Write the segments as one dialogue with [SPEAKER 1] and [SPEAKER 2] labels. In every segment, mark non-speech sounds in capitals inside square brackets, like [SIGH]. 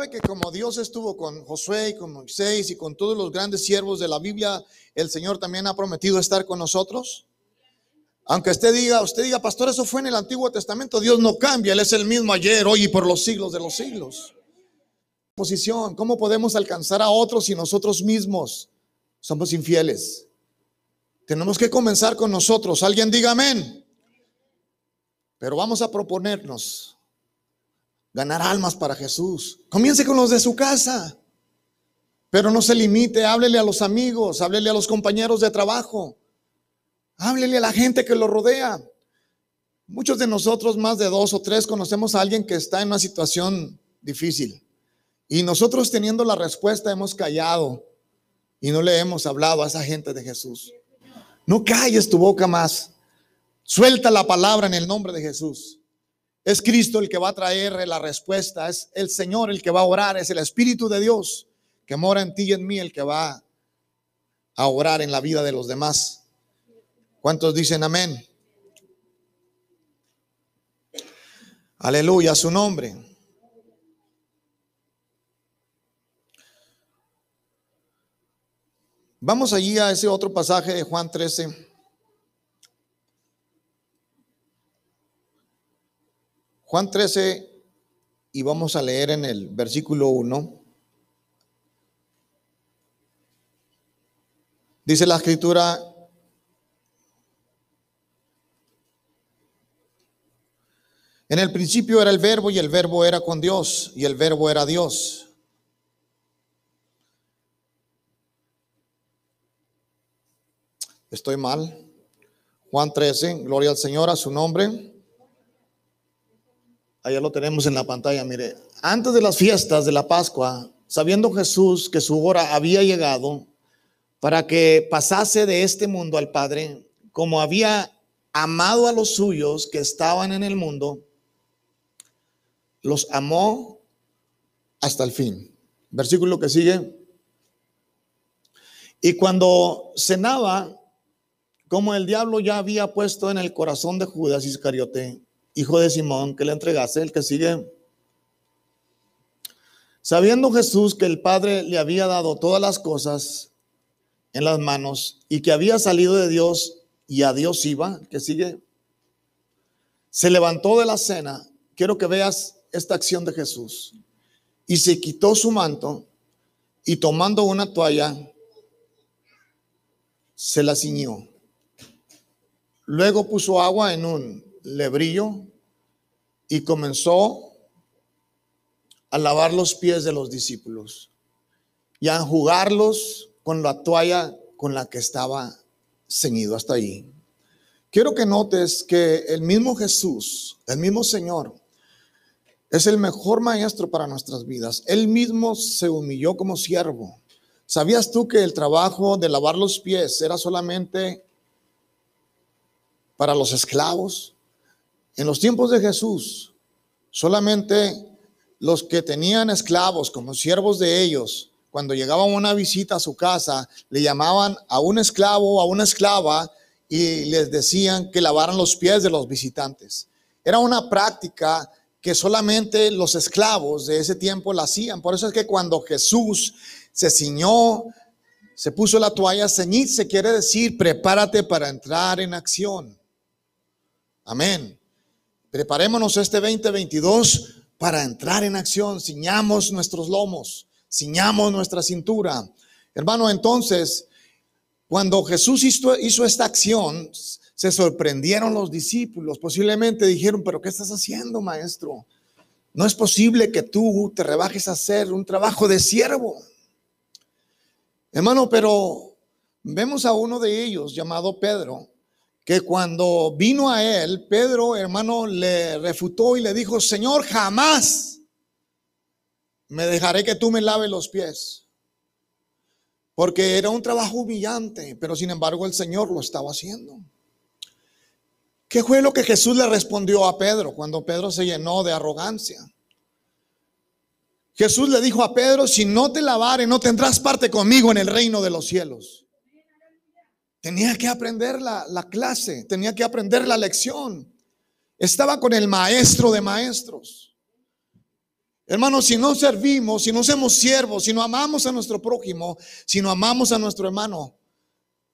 [SPEAKER 1] ¿Sabe que como Dios estuvo con Josué y con Moisés y con todos los grandes siervos de la Biblia, el Señor también ha prometido estar con nosotros? Aunque usted diga, usted diga, pastor, eso fue en el Antiguo Testamento, Dios no cambia, Él es el mismo ayer, hoy y por los siglos de los siglos. Posición, ¿cómo podemos alcanzar a otros si nosotros mismos somos infieles? Tenemos que comenzar con nosotros. Alguien diga amén. Pero vamos a proponernos ganar almas para Jesús. Comience con los de su casa. Pero no se limite, háblele a los amigos, háblele a los compañeros de trabajo, háblele a la gente que lo rodea. Muchos de nosotros, más de dos o tres, conocemos a alguien que está en una situación difícil. Y nosotros teniendo la respuesta hemos callado y no le hemos hablado a esa gente de Jesús. No calles tu boca más. Suelta la palabra en el nombre de Jesús. Es Cristo el que va a traer la respuesta, es el Señor el que va a orar, es el Espíritu de Dios que mora en ti y en mí el que va a orar en la vida de los demás. ¿Cuántos dicen amén? Aleluya, su nombre. Vamos allí a ese otro pasaje de Juan 13. Juan 13, y vamos a leer en el versículo 1. Dice la escritura, en el principio era el verbo y el verbo era con Dios y el verbo era Dios. Estoy mal. Juan 13, gloria al Señor, a su nombre. Allá lo tenemos en la pantalla, mire. Antes de las fiestas de la Pascua, sabiendo Jesús que su hora había llegado para que pasase de este mundo al Padre, como había amado a los suyos que estaban en el mundo, los amó hasta el fin. Versículo que sigue. Y cuando cenaba, como el diablo ya había puesto en el corazón de Judas Iscariote, hijo de Simón, que le entregase, el que sigue. Sabiendo Jesús que el Padre le había dado todas las cosas en las manos y que había salido de Dios y a Dios iba, que sigue, se levantó de la cena. Quiero que veas esta acción de Jesús. Y se quitó su manto y tomando una toalla, se la ciñó. Luego puso agua en un lebrillo y comenzó a lavar los pies de los discípulos y a enjugarlos con la toalla con la que estaba ceñido hasta ahí. Quiero que notes que el mismo Jesús, el mismo Señor, es el mejor maestro para nuestras vidas. Él mismo se humilló como siervo. ¿Sabías tú que el trabajo de lavar los pies era solamente para los esclavos? En los tiempos de Jesús, solamente los que tenían esclavos como siervos de ellos, cuando llegaban una visita a su casa, le llamaban a un esclavo a una esclava y les decían que lavaran los pies de los visitantes. Era una práctica que solamente los esclavos de ese tiempo la hacían. Por eso es que cuando Jesús se ciñó, se puso la toalla, ceñirse quiere decir prepárate para entrar en acción. Amén. Preparémonos este 2022 para entrar en acción. Ciñamos nuestros lomos, ciñamos nuestra cintura. Hermano, entonces, cuando Jesús hizo, hizo esta acción, se sorprendieron los discípulos. Posiblemente dijeron, pero ¿qué estás haciendo, maestro? No es posible que tú te rebajes a hacer un trabajo de siervo. Hermano, pero vemos a uno de ellos llamado Pedro, que cuando vino a él, Pedro, hermano, le refutó y le dijo, Señor, jamás me dejaré que tú me laves los pies. Porque era un trabajo humillante, pero sin embargo el Señor lo estaba haciendo. ¿Qué fue lo que Jesús le respondió a Pedro cuando Pedro se llenó de arrogancia? Jesús le dijo a Pedro, si no te lavare, no tendrás parte conmigo en el reino de los cielos. Tenía que aprender la, clase, tenía que aprender la lección. Estaba con el maestro de maestros. Hermanos, si no servimos, si no somos siervos, si no amamos a nuestro prójimo, si no amamos a nuestro hermano,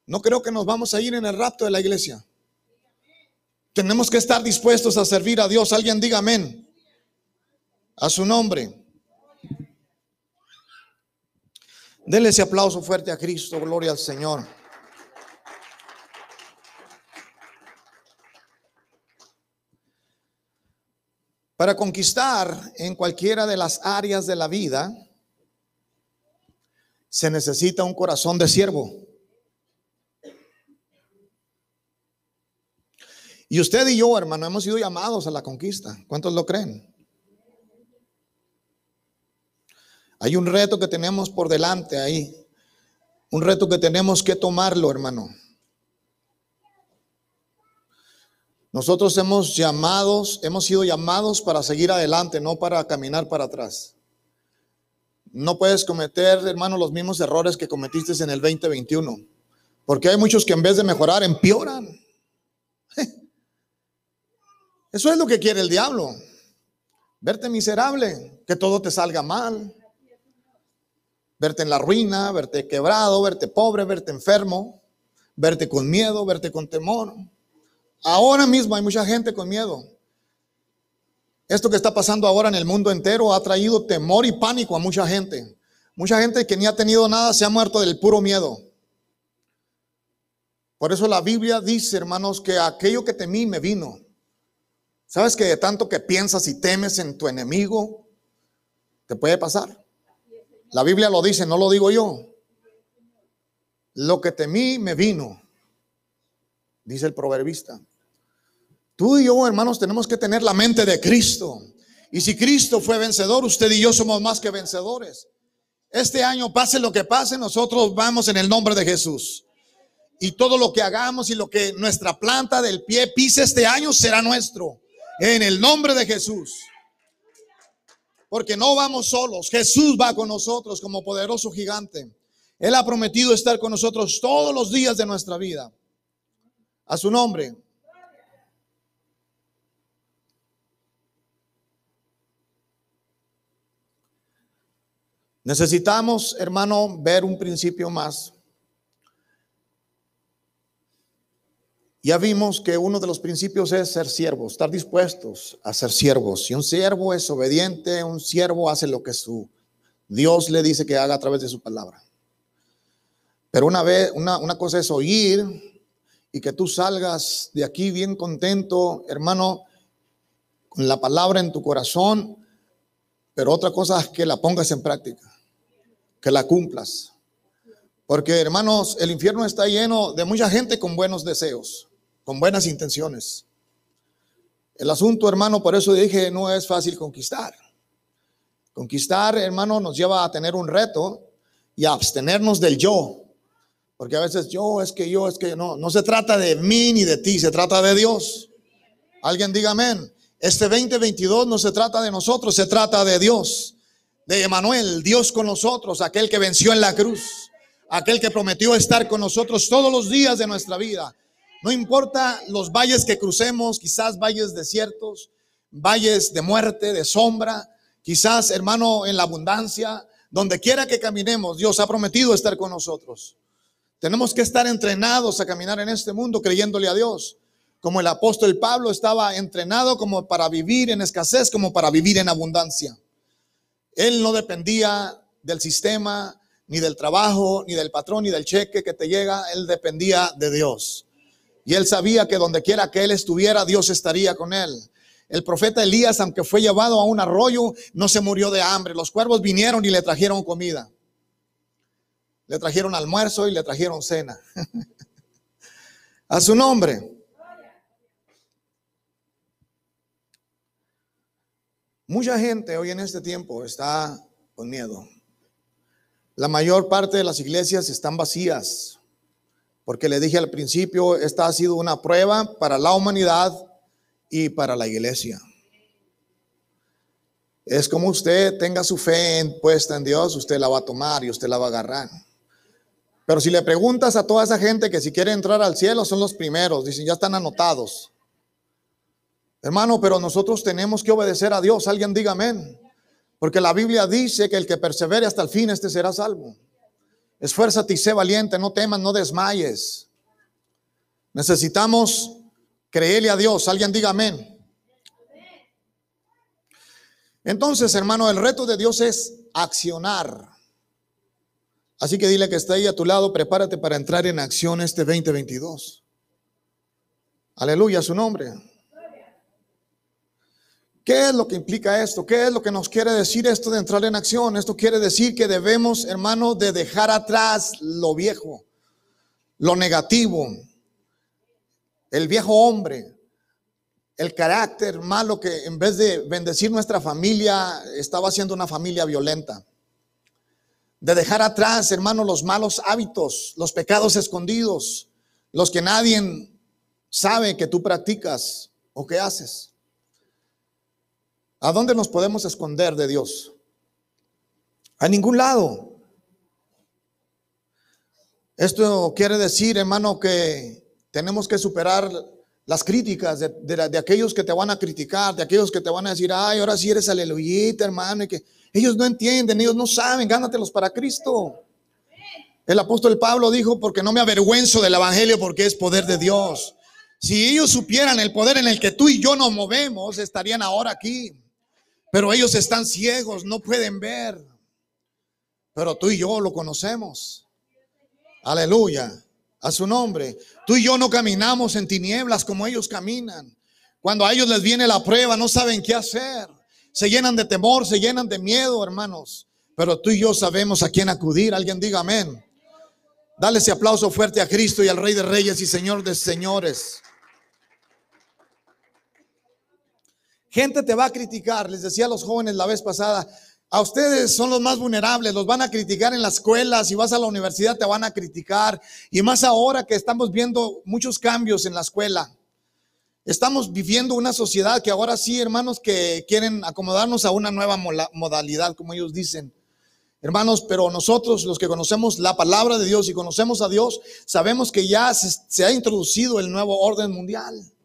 [SPEAKER 1] no creo que nos vamos a ir en el rapto de la iglesia. Tenemos que estar dispuestos a servir a Dios. Alguien diga amén. A su nombre. Denle ese aplauso fuerte a Cristo. Gloria al Señor. Para conquistar en cualquiera de las áreas de la vida, se necesita un corazón de siervo. Y usted y yo, hermano, hemos sido llamados a la conquista. ¿Cuántos lo creen? Hay un reto que tenemos por delante ahí. Un reto que tenemos que tomarlo, hermano. Nosotros hemos llamados, hemos sido llamados para seguir adelante, no para caminar para atrás. No puedes cometer, hermano, los mismos errores que cometiste en el 2021. Porque hay muchos que en vez de mejorar, empeoran. [LAUGHS] Eso es lo que quiere el diablo. Verte miserable, que todo te salga mal. Verte en la ruina, verte quebrado, verte pobre, verte enfermo, verte con miedo, verte con temor. Ahora mismo hay mucha gente con miedo. Esto que está pasando ahora en el mundo entero ha traído temor y pánico a mucha gente. Mucha gente que ni ha tenido nada se ha muerto del puro miedo. Por eso la Biblia dice, hermanos, que aquello que temí me vino. ¿Sabes que de tanto que piensas y temes en tu enemigo, te puede pasar? La Biblia lo dice, no lo digo yo. Lo que temí me vino dice el proverbista. Tú y yo, hermanos, tenemos que tener la mente de Cristo. Y si Cristo fue vencedor, usted y yo somos más que vencedores. Este año, pase lo que pase, nosotros vamos en el nombre de Jesús. Y todo lo que hagamos y lo que nuestra planta del pie pise este año será nuestro. En el nombre de Jesús. Porque no vamos solos. Jesús va con nosotros como poderoso gigante. Él ha prometido estar con nosotros todos los días de nuestra vida. A su nombre. Necesitamos, hermano, ver un principio más. Ya vimos que uno de los principios es ser siervos, estar dispuestos a ser siervos. Si un siervo es obediente, un siervo hace lo que su Dios le dice que haga a través de su palabra. Pero una vez, una, una cosa es oír y que tú salgas de aquí bien contento, hermano, con la palabra en tu corazón, pero otra cosa es que la pongas en práctica, que la cumplas. Porque, hermanos, el infierno está lleno de mucha gente con buenos deseos, con buenas intenciones. El asunto, hermano, por eso dije, no es fácil conquistar. Conquistar, hermano, nos lleva a tener un reto y a abstenernos del yo, porque a veces yo, es que yo, es que no, no se trata de mí ni de ti, se trata de Dios. Alguien diga amén. Este 2022 no se trata de nosotros, se trata de Dios, de Emanuel, Dios con nosotros, aquel que venció en la cruz, aquel que prometió estar con nosotros todos los días de nuestra vida. No importa los valles que crucemos, quizás valles desiertos, valles de muerte, de sombra, quizás hermano en la abundancia, donde quiera que caminemos, Dios ha prometido estar con nosotros. Tenemos que estar entrenados a caminar en este mundo creyéndole a Dios. Como el apóstol Pablo estaba entrenado como para vivir en escasez, como para vivir en abundancia. Él no dependía del sistema, ni del trabajo, ni del patrón, ni del cheque que te llega. Él dependía de Dios. Y él sabía que donde quiera que él estuviera, Dios estaría con él. El profeta Elías, aunque fue llevado a un arroyo, no se murió de hambre. Los cuervos vinieron y le trajeron comida. Le trajeron almuerzo y le trajeron cena. [LAUGHS] A su nombre. Mucha gente hoy en este tiempo está con miedo. La mayor parte de las iglesias están vacías, porque le dije al principio, esta ha sido una prueba para la humanidad y para la iglesia. Es como usted tenga su fe puesta en Dios, usted la va a tomar y usted la va a agarrar. Pero si le preguntas a toda esa gente que si quiere entrar al cielo son los primeros, dicen, ya están anotados. Hermano, pero nosotros tenemos que obedecer a Dios. Alguien diga amén. Porque la Biblia dice que el que persevere hasta el fin, este será salvo. Esfuérzate y sé valiente, no temas, no desmayes. Necesitamos creerle a Dios. Alguien diga amén. Entonces, hermano, el reto de Dios es accionar. Así que dile que está ahí a tu lado, prepárate para entrar en acción este 2022. Aleluya, su nombre. ¿Qué es lo que implica esto? ¿Qué es lo que nos quiere decir esto de entrar en acción? Esto quiere decir que debemos, hermano, de dejar atrás lo viejo, lo negativo, el viejo hombre, el carácter malo que en vez de bendecir nuestra familia, estaba siendo una familia violenta. De dejar atrás, hermano, los malos hábitos, los pecados escondidos, los que nadie sabe que tú practicas o que haces. ¿A dónde nos podemos esconder de Dios? A ningún lado. Esto quiere decir, hermano, que tenemos que superar las críticas de, aquellos que te van a criticar, de aquellos que te van a decir, ay, ahora sí eres aleluyita, hermano, y que ellos no entienden, ellos no saben, gánatelos para Cristo. El apóstol Pablo dijo, porque no me avergüenzo del Evangelio, porque es poder de Dios. Si ellos supieran el poder en el que tú y yo nos movemos, estarían ahora aquí. Pero ellos están ciegos, no pueden ver. Pero tú y yo lo conocemos. Aleluya. A su nombre. Tú y yo no caminamos en tinieblas como ellos caminan. Cuando a ellos les viene la prueba, no saben qué hacer. Se llenan de temor, se llenan de miedo, hermanos. Pero tú y yo sabemos a quién acudir. Alguien diga amén. Dale ese aplauso fuerte a Cristo y al Rey de Reyes y Señor de Señores. Gente te va a criticar, les decía a los jóvenes la vez pasada, a ustedes son los más vulnerables, los van a criticar en la escuela, si vas a la universidad te van a criticar, y más ahora que estamos viendo muchos cambios en la escuela. Estamos viviendo una sociedad que ahora sí, hermanos, que quieren acomodarnos a una nueva modalidad, como ellos dicen. Hermanos, pero nosotros los que conocemos la palabra de Dios y conocemos a Dios, sabemos que ya se, se ha introducido el nuevo orden mundial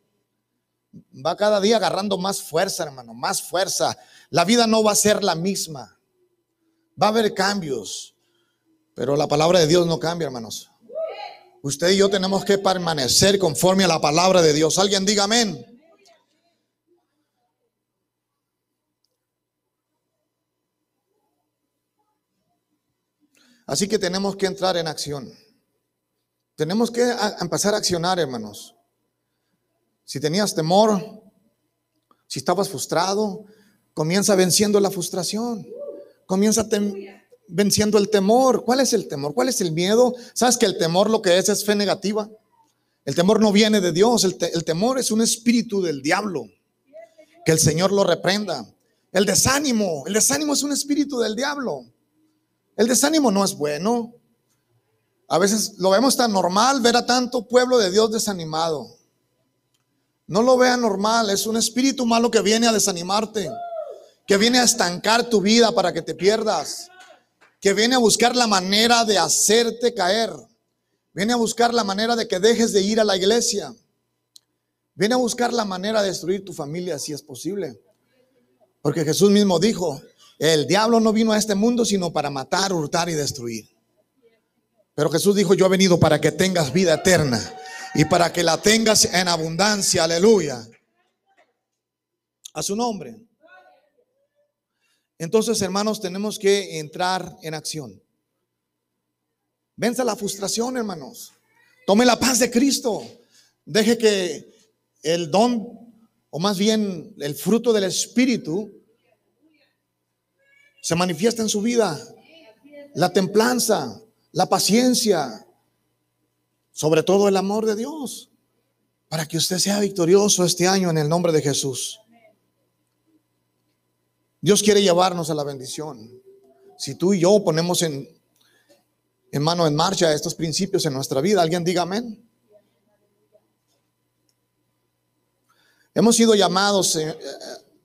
[SPEAKER 1] va cada día agarrando más fuerza, hermano, más fuerza. La vida no va a ser la misma. Va a haber cambios, pero la palabra de Dios no cambia, hermanos. Usted y yo tenemos que permanecer conforme a la palabra de Dios. Alguien diga amén. Así que tenemos que entrar en acción. Tenemos que empezar a accionar, hermanos. Si tenías temor, si estabas frustrado, comienza venciendo la frustración. Comienza venciendo el temor. ¿Cuál es el temor? ¿Cuál es el miedo? ¿Sabes que el temor lo que es es fe negativa? El temor no viene de Dios. El, temor es un espíritu del diablo. Que el Señor lo reprenda. El desánimo. El desánimo es un espíritu del diablo. El desánimo no es bueno. A veces lo vemos tan normal ver a tanto pueblo de Dios desanimado. No lo vea normal, es un espíritu malo que viene a desanimarte, que viene a estancar tu vida para que te pierdas, que viene a buscar la manera de hacerte caer, viene a buscar la manera de que dejes de ir a la iglesia, viene a buscar la manera de destruir tu familia si es posible. Porque Jesús mismo dijo, el diablo no vino a este mundo sino para matar, hurtar y destruir. Pero Jesús dijo, yo he venido para que tengas vida eterna y para que la tengas en abundancia. Aleluya. A su nombre. Entonces, hermanos, tenemos que entrar en acción. Venza la frustración, hermanos. Tome la paz de Cristo. Deje que el don, o más bien el fruto del Espíritu, se manifieste en su vida. La templanza, la paciencia, sobre todo el amor de Dios, para que usted sea victorioso este año en el nombre de Jesús. Dios quiere llevarnos a la bendición. Si tú y yo ponemos en, mano en marcha estos principios en nuestra vida, alguien diga amén. Hemos sido llamados eh,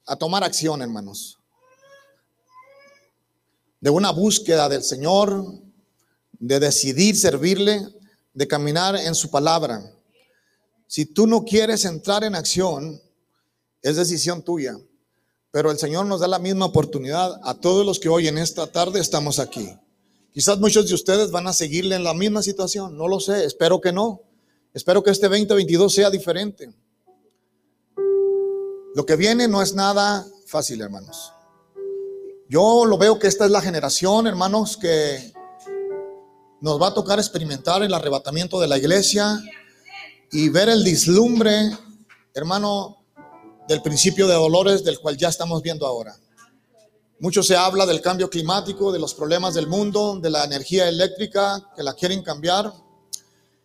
[SPEAKER 1] a tomar acción, hermanos, de una búsqueda del Señor, de decidir servirle, de caminar en su palabra. Si tú no quieres entrar en acción, es decisión tuya. Pero el Señor nos da la misma oportunidad a todos los que hoy en esta tarde estamos aquí. Quizás muchos de ustedes van a seguirle en la misma situación, no lo sé, espero que no. Espero que este 2022 sea diferente. Lo que viene no es nada fácil, hermanos. Yo lo veo que esta es la generación, hermanos, que nos va a tocar experimentar el arrebatamiento de la iglesia y ver el dislumbre, hermano, del principio de dolores del cual ya estamos viendo ahora. Mucho se habla del cambio climático, de los problemas del mundo, de la energía eléctrica que la quieren cambiar,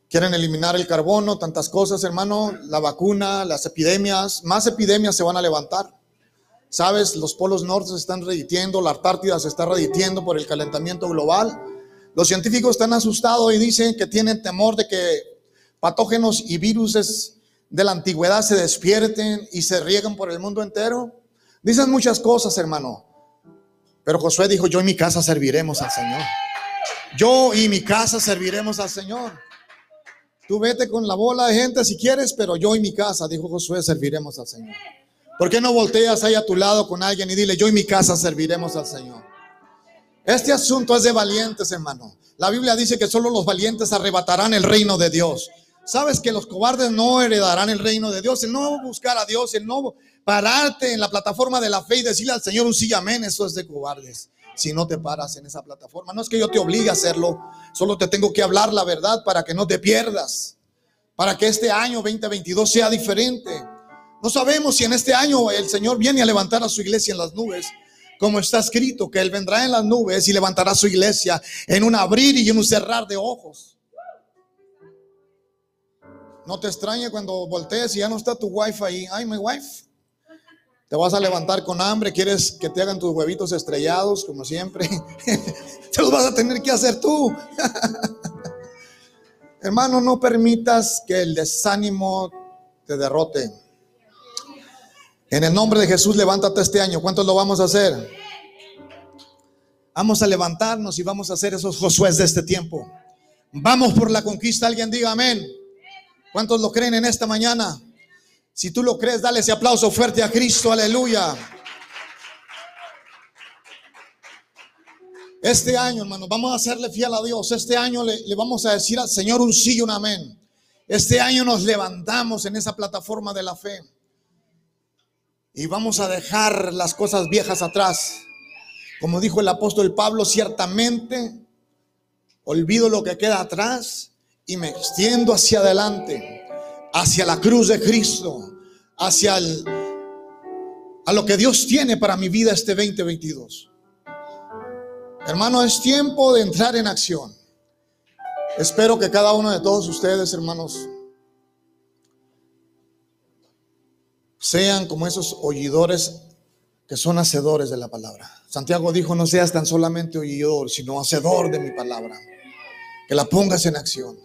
[SPEAKER 1] quieren eliminar el carbono, tantas cosas, hermano, la vacuna, las epidemias, más epidemias se van a levantar. Sabes, los polos norte se están reditiendo, la Antártida se está reditiendo por el calentamiento global. Los científicos están asustados y dicen que tienen temor de que patógenos y virus de la antigüedad se despierten y se rieguen por el mundo entero. Dicen muchas cosas, hermano. Pero Josué dijo, yo y mi casa serviremos al Señor. Yo y mi casa serviremos al Señor. Tú vete con la bola de gente si quieres, pero yo y mi casa, dijo Josué, serviremos al Señor. ¿Por qué no volteas ahí a tu lado con alguien y dile, yo y mi casa serviremos al Señor? Este asunto es de valientes, hermano. La Biblia dice que solo los valientes arrebatarán el reino de Dios. Sabes que los cobardes no heredarán el reino de Dios. El no buscar a Dios, el no pararte en la plataforma de la fe y decirle al Señor un sí, amén, eso es de cobardes. Si no te paras en esa plataforma, no es que yo te obligue a hacerlo, solo te tengo que hablar la verdad para que no te pierdas, para que este año 2022 sea diferente. No sabemos si en este año el Señor viene a levantar a su iglesia en las nubes, como está escrito, que Él vendrá en las nubes y levantará su iglesia en un abrir y en un cerrar de ojos. No te extrañe cuando voltees y ya no está tu wife ahí. Ay, mi wife. Te vas a levantar con hambre, quieres que te hagan tus huevitos estrellados, como siempre. [LAUGHS] te los vas a tener que hacer tú. [LAUGHS] Hermano, no permitas que el desánimo te derrote. En el nombre de Jesús, levántate este año. ¿Cuántos lo vamos a hacer? Vamos a levantarnos y vamos a hacer esos Josué de este tiempo. Vamos por la conquista. Alguien diga amén. ¿Cuántos lo creen en esta mañana? Si tú lo crees, dale ese aplauso fuerte a Cristo. Aleluya. Este año, hermano, vamos a hacerle fiel a Dios. Este año le, le, vamos a decir al Señor un sí y un amén. Este año nos levantamos en esa plataforma de la fe y vamos a dejar las cosas viejas atrás. Como dijo el apóstol Pablo, ciertamente olvido lo que queda atrás y me extiendo hacia adelante, hacia la cruz de Cristo, hacia a lo que Dios tiene para mi vida este 2022. Hermano, es tiempo de entrar en acción. Espero que cada uno de todos ustedes, hermanos, sean como esos oidores que son hacedores de la palabra. Santiago dijo, no seas tan solamente oidor, sino hacedor de mi palabra. Que la pongas en acción.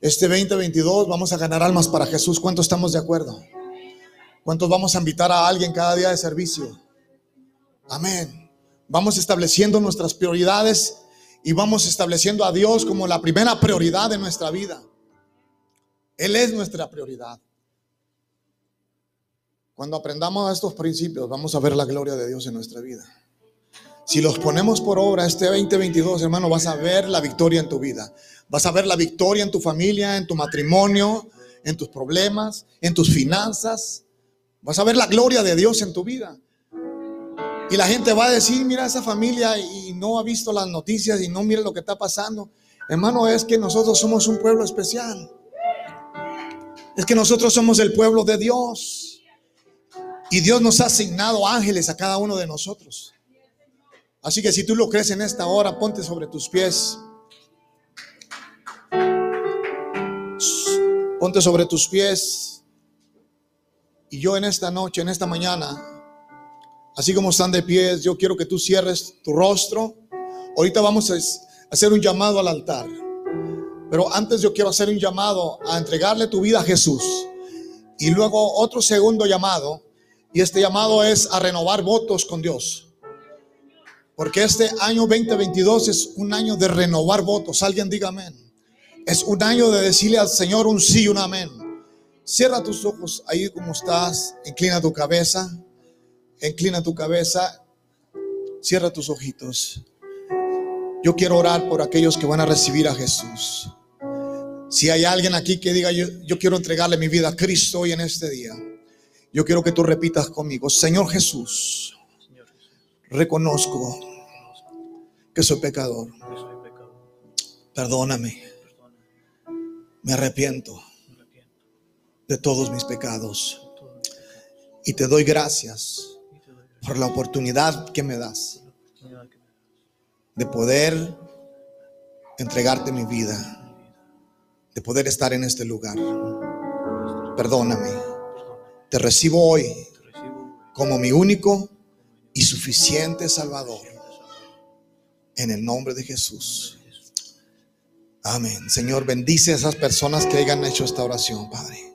[SPEAKER 1] Este 2022 vamos a ganar almas para Jesús. ¿Cuántos estamos de acuerdo? ¿Cuántos vamos a invitar a alguien cada día de servicio? Amén. Vamos estableciendo nuestras prioridades y vamos estableciendo a Dios como la primera prioridad de nuestra vida. Él es nuestra prioridad. Cuando aprendamos estos principios, vamos a ver la gloria de Dios en nuestra vida. Si los ponemos por obra este 2022, hermano, vas a ver la victoria en tu vida. Vas a ver la victoria en tu familia, en tu matrimonio, en tus problemas, en tus finanzas. Vas a ver la gloria de Dios en tu vida. Y la gente va a decir, mira esa familia y no ha visto las noticias y no mira lo que está pasando. Hermano, es que nosotros somos un pueblo especial. Es que nosotros somos el pueblo de Dios. Y Dios nos ha asignado ángeles a cada uno de nosotros. Así que si tú lo crees en esta hora, ponte sobre tus pies. Ponte sobre tus pies. Y yo en esta noche, en esta mañana, así como están de pies, yo quiero que tú cierres tu rostro. Ahorita vamos a hacer un llamado al altar. Pero antes yo quiero hacer un llamado a entregarle tu vida a Jesús. Y luego otro segundo llamado y este llamado es a renovar votos con Dios. Porque este año 2022 es un año de renovar votos. Alguien diga amén. Es un año de decirle al Señor un sí y un amén. Cierra tus ojos ahí como estás. Inclina tu cabeza. inclina tu cabeza, cierra tus ojitos. Yo quiero orar por aquellos que van a recibir a Jesús. Si hay alguien aquí que diga, yo, yo quiero entregarle mi vida a Cristo hoy en este día, yo quiero que tú repitas conmigo, Señor Jesús, reconozco que soy pecador. Perdóname. Me arrepiento de todos mis pecados. Y te doy gracias por la oportunidad que me das de poder entregarte mi vida, de poder estar en este lugar. Perdóname. Te recibo hoy como mi único y suficiente Salvador. En el nombre de Jesús. Amén. Señor, bendice a esas personas que hayan hecho esta oración, Padre.